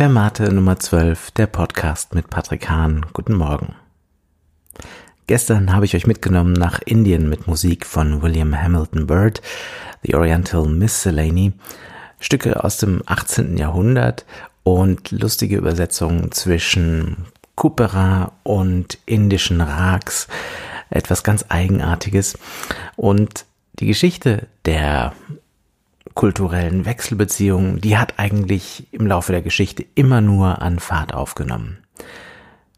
Fermate Nummer 12, der Podcast mit Patrick Hahn. Guten Morgen. Gestern habe ich euch mitgenommen nach Indien mit Musik von William Hamilton Byrd, The Oriental Miscellany, Stücke aus dem 18. Jahrhundert und lustige Übersetzungen zwischen Kupera und indischen Rags. Etwas ganz Eigenartiges. Und die Geschichte der kulturellen Wechselbeziehungen, die hat eigentlich im Laufe der Geschichte immer nur an Fahrt aufgenommen.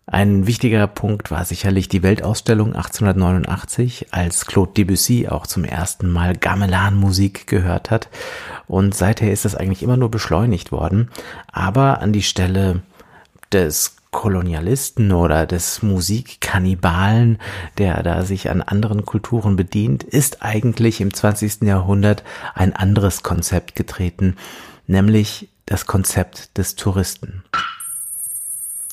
Ein wichtiger Punkt war sicherlich die Weltausstellung 1889, als Claude Debussy auch zum ersten Mal Gamelan-Musik gehört hat. Und seither ist das eigentlich immer nur beschleunigt worden. Aber an die Stelle des Kolonialisten oder des Musikkannibalen, der da sich an anderen Kulturen bedient, ist eigentlich im 20. Jahrhundert ein anderes Konzept getreten, nämlich das Konzept des Touristen.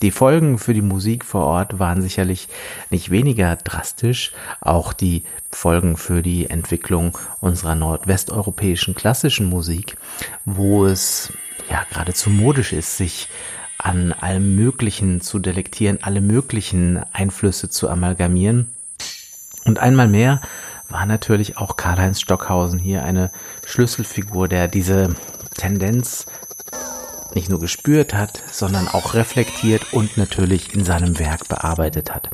Die Folgen für die Musik vor Ort waren sicherlich nicht weniger drastisch. Auch die Folgen für die Entwicklung unserer nordwesteuropäischen klassischen Musik, wo es ja geradezu modisch ist, sich an allem Möglichen zu delektieren, alle möglichen Einflüsse zu amalgamieren. Und einmal mehr war natürlich auch Karl-Heinz Stockhausen hier eine Schlüsselfigur, der diese Tendenz nicht nur gespürt hat, sondern auch reflektiert und natürlich in seinem Werk bearbeitet hat.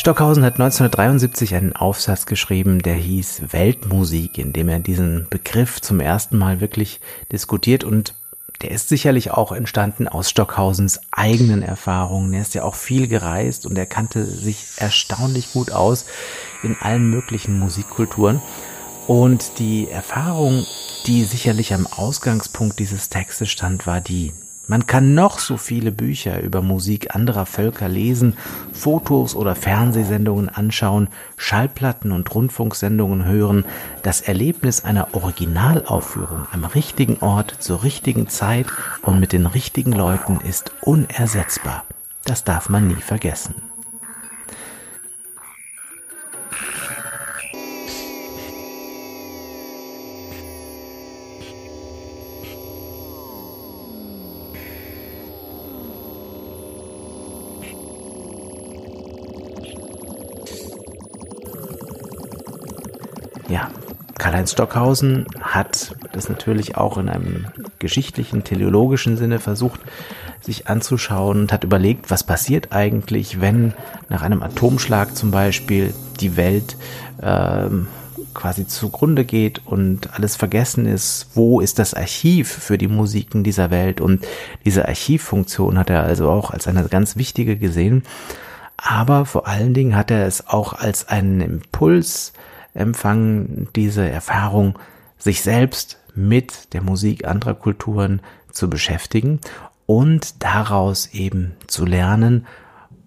Stockhausen hat 1973 einen Aufsatz geschrieben, der hieß Weltmusik, in dem er diesen Begriff zum ersten Mal wirklich diskutiert und der ist sicherlich auch entstanden aus Stockhausens eigenen Erfahrungen. Er ist ja auch viel gereist und er kannte sich erstaunlich gut aus in allen möglichen Musikkulturen. Und die Erfahrung, die sicherlich am Ausgangspunkt dieses Textes stand, war die, man kann noch so viele Bücher über Musik anderer Völker lesen, Fotos oder Fernsehsendungen anschauen, Schallplatten und Rundfunksendungen hören. Das Erlebnis einer Originalaufführung am richtigen Ort zur richtigen Zeit und mit den richtigen Leuten ist unersetzbar. Das darf man nie vergessen. Karl-Heinz Stockhausen hat das natürlich auch in einem geschichtlichen, teleologischen Sinne versucht, sich anzuschauen und hat überlegt, was passiert eigentlich, wenn nach einem Atomschlag zum Beispiel die Welt ähm, quasi zugrunde geht und alles vergessen ist, wo ist das Archiv für die Musiken dieser Welt? Und diese Archivfunktion hat er also auch als eine ganz wichtige gesehen. Aber vor allen Dingen hat er es auch als einen Impuls empfangen, diese Erfahrung, sich selbst mit der Musik anderer Kulturen zu beschäftigen und daraus eben zu lernen.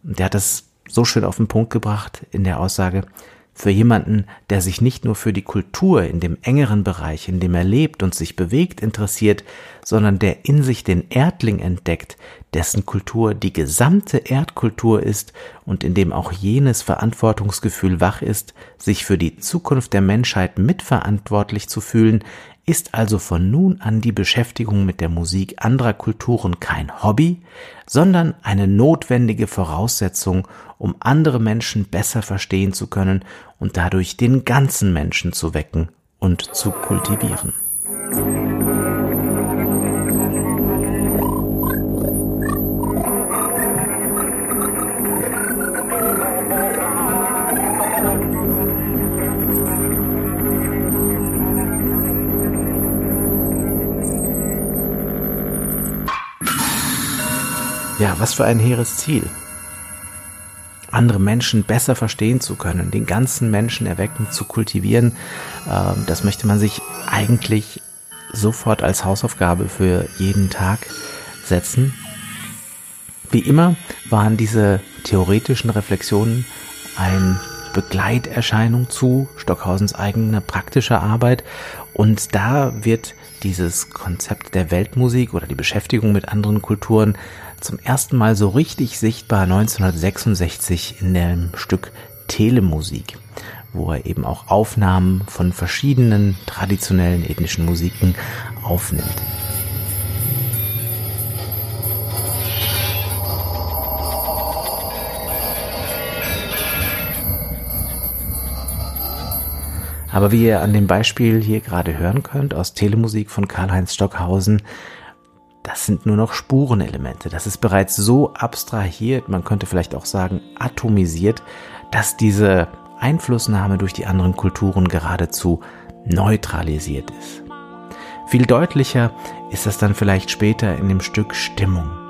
Der hat das so schön auf den Punkt gebracht in der Aussage, für jemanden, der sich nicht nur für die Kultur in dem engeren Bereich, in dem er lebt und sich bewegt, interessiert, sondern der in sich den Erdling entdeckt, dessen Kultur die gesamte Erdkultur ist und in dem auch jenes Verantwortungsgefühl wach ist, sich für die Zukunft der Menschheit mitverantwortlich zu fühlen, ist also von nun an die Beschäftigung mit der Musik anderer Kulturen kein Hobby, sondern eine notwendige Voraussetzung, um andere Menschen besser verstehen zu können und dadurch den ganzen Menschen zu wecken und zu kultivieren. Ja, was für ein hehres Ziel. Andere Menschen besser verstehen zu können, den ganzen Menschen erwecken, zu kultivieren, ähm, das möchte man sich eigentlich sofort als Hausaufgabe für jeden Tag setzen. Wie immer waren diese theoretischen Reflexionen ein Begleiterscheinung zu Stockhausens eigener praktischer Arbeit. Und da wird dieses Konzept der Weltmusik oder die Beschäftigung mit anderen Kulturen zum ersten Mal so richtig sichtbar 1966 in dem Stück Telemusik, wo er eben auch Aufnahmen von verschiedenen traditionellen ethnischen Musiken aufnimmt. Aber wie ihr an dem Beispiel hier gerade hören könnt aus Telemusik von Karl-Heinz Stockhausen, das sind nur noch Spurenelemente. Das ist bereits so abstrahiert, man könnte vielleicht auch sagen atomisiert, dass diese Einflussnahme durch die anderen Kulturen geradezu neutralisiert ist. Viel deutlicher ist das dann vielleicht später in dem Stück Stimmung.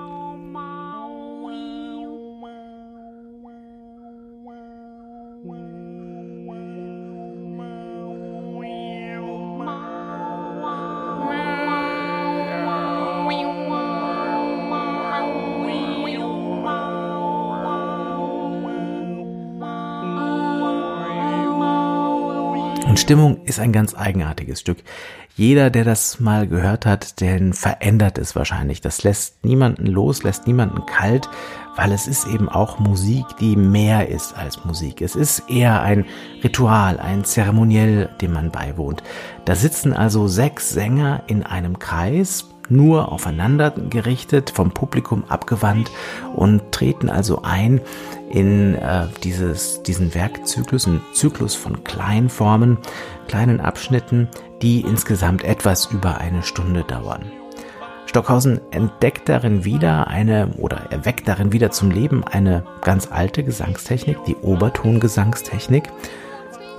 Stimmung ist ein ganz eigenartiges Stück. Jeder, der das mal gehört hat, den verändert es wahrscheinlich. Das lässt niemanden los, lässt niemanden kalt, weil es ist eben auch Musik, die mehr ist als Musik. Es ist eher ein Ritual, ein Zeremoniell, dem man beiwohnt. Da sitzen also sechs Sänger in einem Kreis, nur aufeinander gerichtet, vom Publikum abgewandt und treten also ein in äh, dieses, diesen Werkzyklus, einen Zyklus von Kleinformen, kleinen Abschnitten, die insgesamt etwas über eine Stunde dauern. Stockhausen entdeckt darin wieder eine oder erweckt darin wieder zum Leben eine ganz alte Gesangstechnik, die Obertongesangstechnik.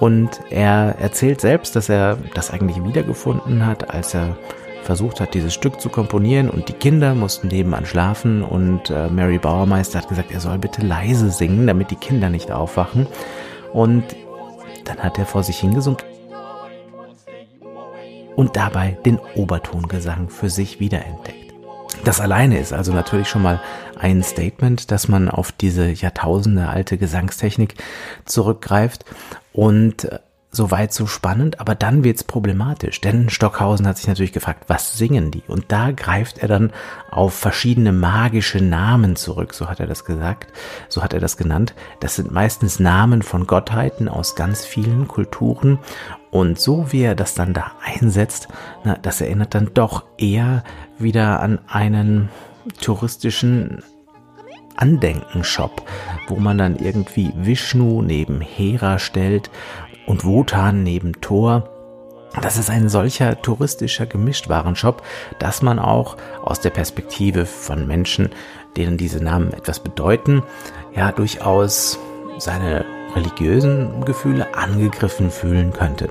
Und er erzählt selbst, dass er das eigentlich wiedergefunden hat, als er versucht hat, dieses Stück zu komponieren und die Kinder mussten nebenan schlafen und äh, Mary Bauermeister hat gesagt, er soll bitte leise singen, damit die Kinder nicht aufwachen. Und dann hat er vor sich hingesummt und dabei den Obertongesang für sich wiederentdeckt. Das alleine ist also natürlich schon mal ein Statement, dass man auf diese Jahrtausende alte Gesangstechnik zurückgreift und äh, Soweit so spannend, aber dann wird's problematisch, denn Stockhausen hat sich natürlich gefragt, was singen die? Und da greift er dann auf verschiedene magische Namen zurück, so hat er das gesagt, so hat er das genannt. Das sind meistens Namen von Gottheiten aus ganz vielen Kulturen und so wie er das dann da einsetzt, na, das erinnert dann doch eher wieder an einen touristischen Andenkenshop, wo man dann irgendwie Vishnu neben Hera stellt und Wotan neben Thor. Das ist ein solcher touristischer Gemischtwarenshop, dass man auch aus der Perspektive von Menschen, denen diese Namen etwas bedeuten, ja durchaus seine religiösen Gefühle angegriffen fühlen könnte.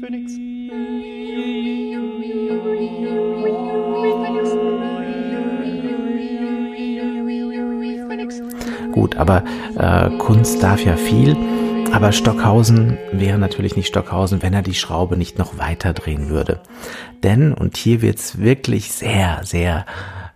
Phoenix. Gut, aber äh, Kunst darf ja viel. Aber Stockhausen wäre natürlich nicht Stockhausen, wenn er die Schraube nicht noch weiter drehen würde. Denn, und hier wird es wirklich sehr, sehr,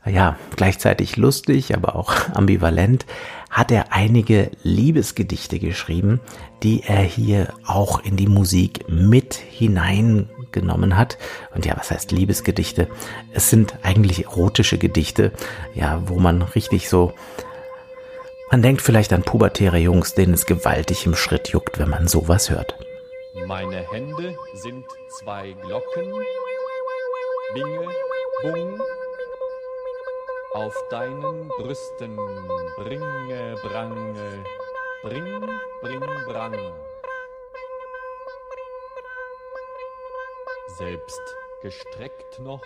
ja, gleichzeitig lustig, aber auch ambivalent, hat er einige Liebesgedichte geschrieben, die er hier auch in die Musik mit hineingenommen hat. Und ja, was heißt Liebesgedichte? Es sind eigentlich erotische Gedichte, ja, wo man richtig so man denkt vielleicht an pubertäre Jungs, denen es gewaltig im Schritt juckt, wenn man sowas hört. Meine Hände sind zwei Glocken, Binge, Bung, auf deinen Brüsten bringe, brange, bring, bring, brang. Selbst gestreckt noch,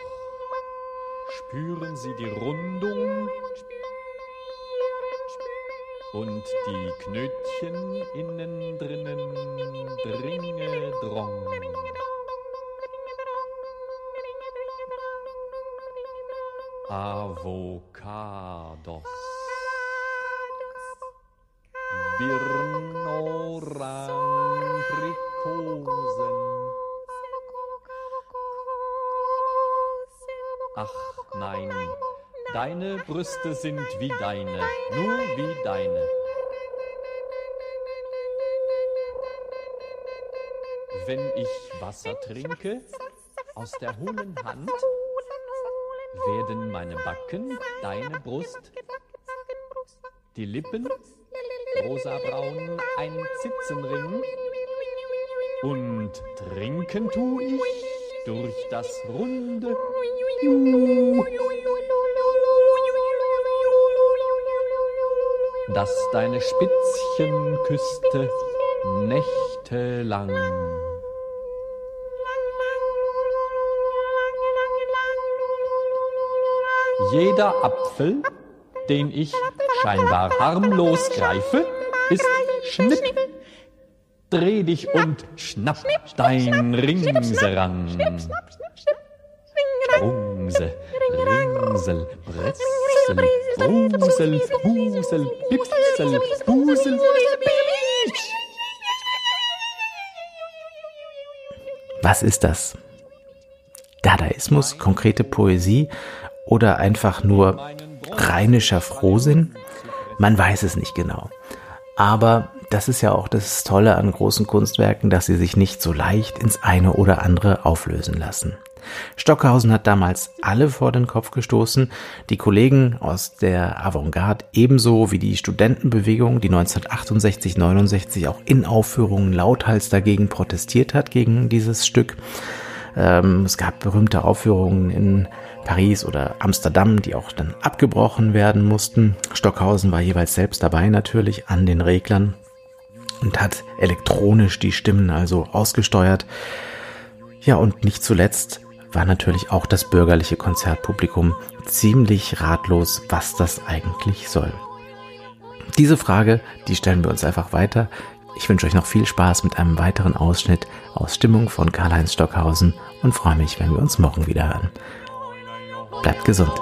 spüren sie die Rundung und die Knötchen innen drinnen dringe drong. Avocados. Birnoranprikosen. Ach nein, Deine Brüste sind wie deine, nur wie deine. Wenn ich Wasser trinke aus der hohlen Hand, werden meine Backen deine Brust, die Lippen rosabraun ein Zitzenring? Und trinken tu ich durch das runde Juh dass deine Spitzchen küsste nächtelang. Jeder Apfel, den ich scheinbar harmlos greife, ist Schnipp. Dreh dich und schnapp dein Ringserang. Rumse, Ringsel, Bretzel, Brusel, Husel, Hipsel, Busel, Was ist das? Dadaismus, konkrete Poesie oder einfach nur rheinischer Frohsinn? Man weiß es nicht genau. Aber das ist ja auch das Tolle an großen Kunstwerken, dass sie sich nicht so leicht ins eine oder andere auflösen lassen. Stockhausen hat damals alle vor den Kopf gestoßen, die Kollegen aus der Avantgarde ebenso wie die Studentenbewegung, die 1968, 69 auch in Aufführungen lauthals dagegen protestiert hat, gegen dieses Stück. Ähm, es gab berühmte Aufführungen in Paris oder Amsterdam, die auch dann abgebrochen werden mussten. Stockhausen war jeweils selbst dabei natürlich an den Reglern und hat elektronisch die Stimmen also ausgesteuert. Ja, und nicht zuletzt war natürlich auch das bürgerliche Konzertpublikum ziemlich ratlos, was das eigentlich soll. Diese Frage, die stellen wir uns einfach weiter. Ich wünsche euch noch viel Spaß mit einem weiteren Ausschnitt aus Stimmung von Karl-Heinz Stockhausen und freue mich, wenn wir uns morgen wieder hören. Bleibt gesund.